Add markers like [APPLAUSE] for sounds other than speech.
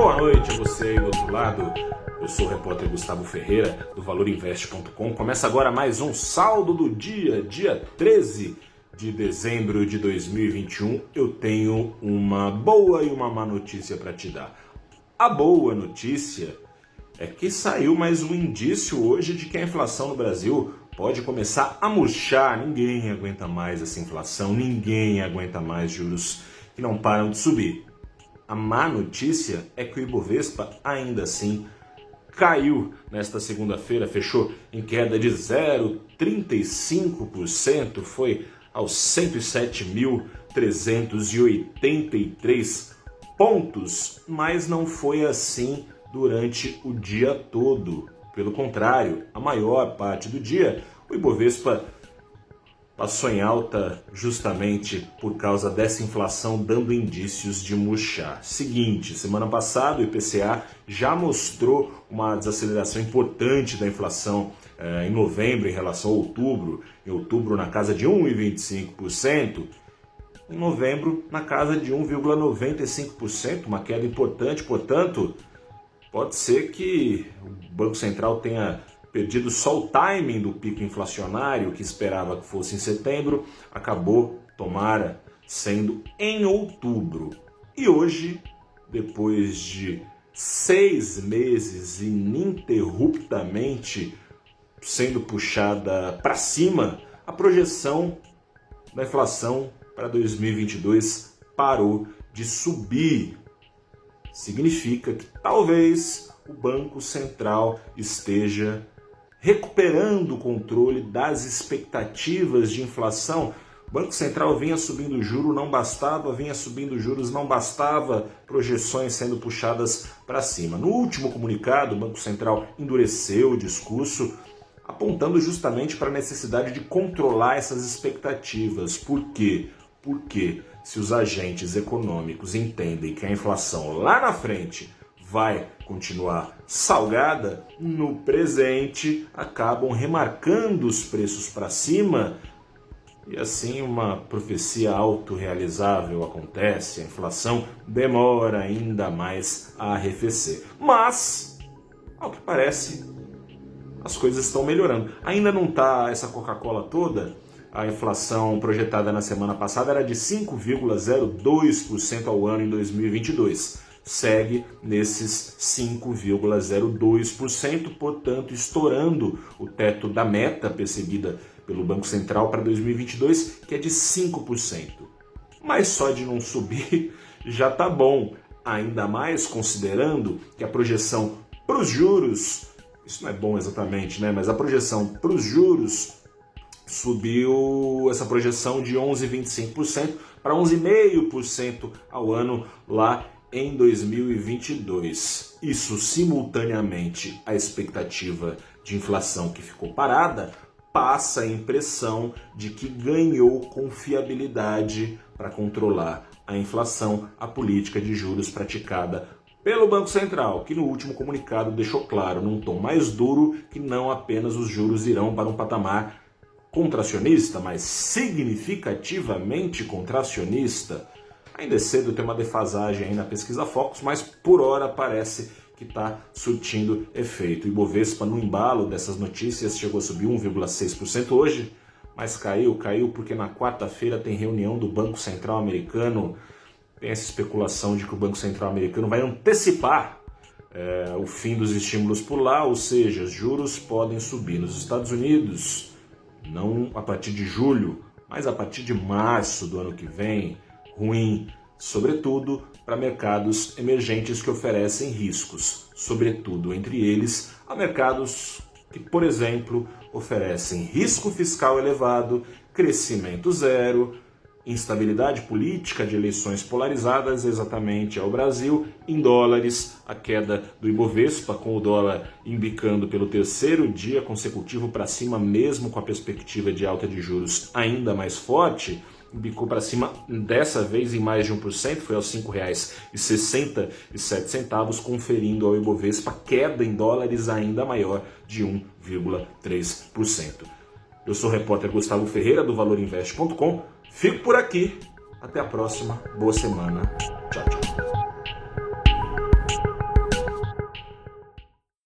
Boa noite a você aí do outro lado. Eu sou o repórter Gustavo Ferreira do ValorInvest.com. Começa agora mais um saldo do dia, dia 13 de dezembro de 2021. Eu tenho uma boa e uma má notícia para te dar. A boa notícia é que saiu mais um indício hoje de que a inflação no Brasil pode começar a murchar. Ninguém aguenta mais essa inflação, ninguém aguenta mais juros que não param de subir. A má notícia é que o Ibovespa ainda assim caiu nesta segunda-feira, fechou em queda de 0,35%, foi aos 107.383 pontos, mas não foi assim durante o dia todo. Pelo contrário, a maior parte do dia, o Ibovespa passou em alta justamente por causa dessa inflação dando indícios de murchar. Seguinte, semana passada o IPCA já mostrou uma desaceleração importante da inflação eh, em novembro em relação a outubro, em outubro na casa de 1,25%, em novembro na casa de 1,95%, uma queda importante, portanto, pode ser que o Banco Central tenha perdido só o timing do pico inflacionário que esperava que fosse em setembro, acabou, tomara, sendo em outubro. E hoje, depois de seis meses ininterruptamente sendo puxada para cima, a projeção da inflação para 2022 parou de subir. Significa que talvez o Banco Central esteja recuperando o controle das expectativas de inflação. O Banco Central vinha subindo juros, não bastava, vinha subindo juros, não bastava, projeções sendo puxadas para cima. No último comunicado, o Banco Central endureceu o discurso, apontando justamente para a necessidade de controlar essas expectativas. Por quê? Porque se os agentes econômicos entendem que a inflação lá na frente vai continuar salgada, no presente acabam remarcando os preços para cima e assim uma profecia autorrealizável acontece, a inflação demora ainda mais a arrefecer. Mas, ao que parece, as coisas estão melhorando. Ainda não está essa Coca-Cola toda, a inflação projetada na semana passada era de 5,02% ao ano em 2022 segue nesses 5,02%, portanto, estourando o teto da meta percebida pelo Banco Central para 2022, que é de 5%. Mas só de não subir [LAUGHS] já está bom, ainda mais considerando que a projeção para os juros, isso não é bom exatamente, né? Mas a projeção para os juros subiu essa projeção de 11,25% para 11,5% ao ano lá em 2022. Isso simultaneamente à expectativa de inflação que ficou parada, passa a impressão de que ganhou confiabilidade para controlar a inflação, a política de juros praticada pelo Banco Central, que no último comunicado deixou claro, num tom mais duro, que não apenas os juros irão para um patamar contracionista, mas significativamente contracionista. Ainda é cedo ter uma defasagem aí na pesquisa Focus, mas por hora parece que está surtindo efeito. O Ibovespa, no embalo dessas notícias, chegou a subir 1,6% hoje, mas caiu, caiu porque na quarta-feira tem reunião do Banco Central Americano. Tem essa especulação de que o Banco Central Americano vai antecipar é, o fim dos estímulos por lá, ou seja, os juros podem subir nos Estados Unidos, não a partir de julho, mas a partir de março do ano que vem ruim, sobretudo para mercados emergentes que oferecem riscos, sobretudo entre eles a mercados que, por exemplo, oferecem risco fiscal elevado, crescimento zero, instabilidade política de eleições polarizadas exatamente ao Brasil, em dólares, a queda do Ibovespa, com o dólar embicando pelo terceiro dia consecutivo para cima, mesmo com a perspectiva de alta de juros ainda mais forte bicou para cima dessa vez em mais de 1%, foi aos R$ 5,67, conferindo ao Ibovespa queda em dólares ainda maior de 1,3%. Eu sou o repórter Gustavo Ferreira do valorinvest.com. Fico por aqui. Até a próxima. Boa semana. Tchau, tchau.